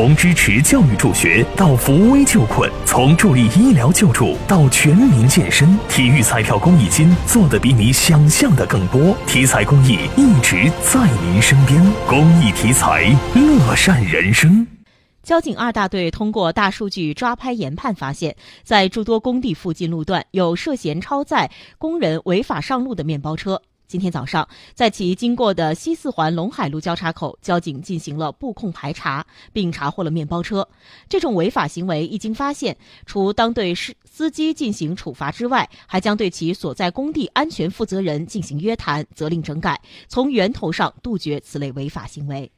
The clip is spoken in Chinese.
从支持教育助学到扶危救困，从助力医疗救助到全民健身，体育彩票公益金做的比你想象的更多。体彩公益一直在您身边，公益体彩，乐善人生。交警二大队通过大数据抓拍研判发现，在诸多工地附近路段有涉嫌超载工人违法上路的面包车。今天早上，在其经过的西四环陇海路交叉口，交警进行了布控排查，并查获了面包车。这种违法行为一经发现，除当对司司机进行处罚之外，还将对其所在工地安全负责人进行约谈、责令整改，从源头上杜绝此类违法行为。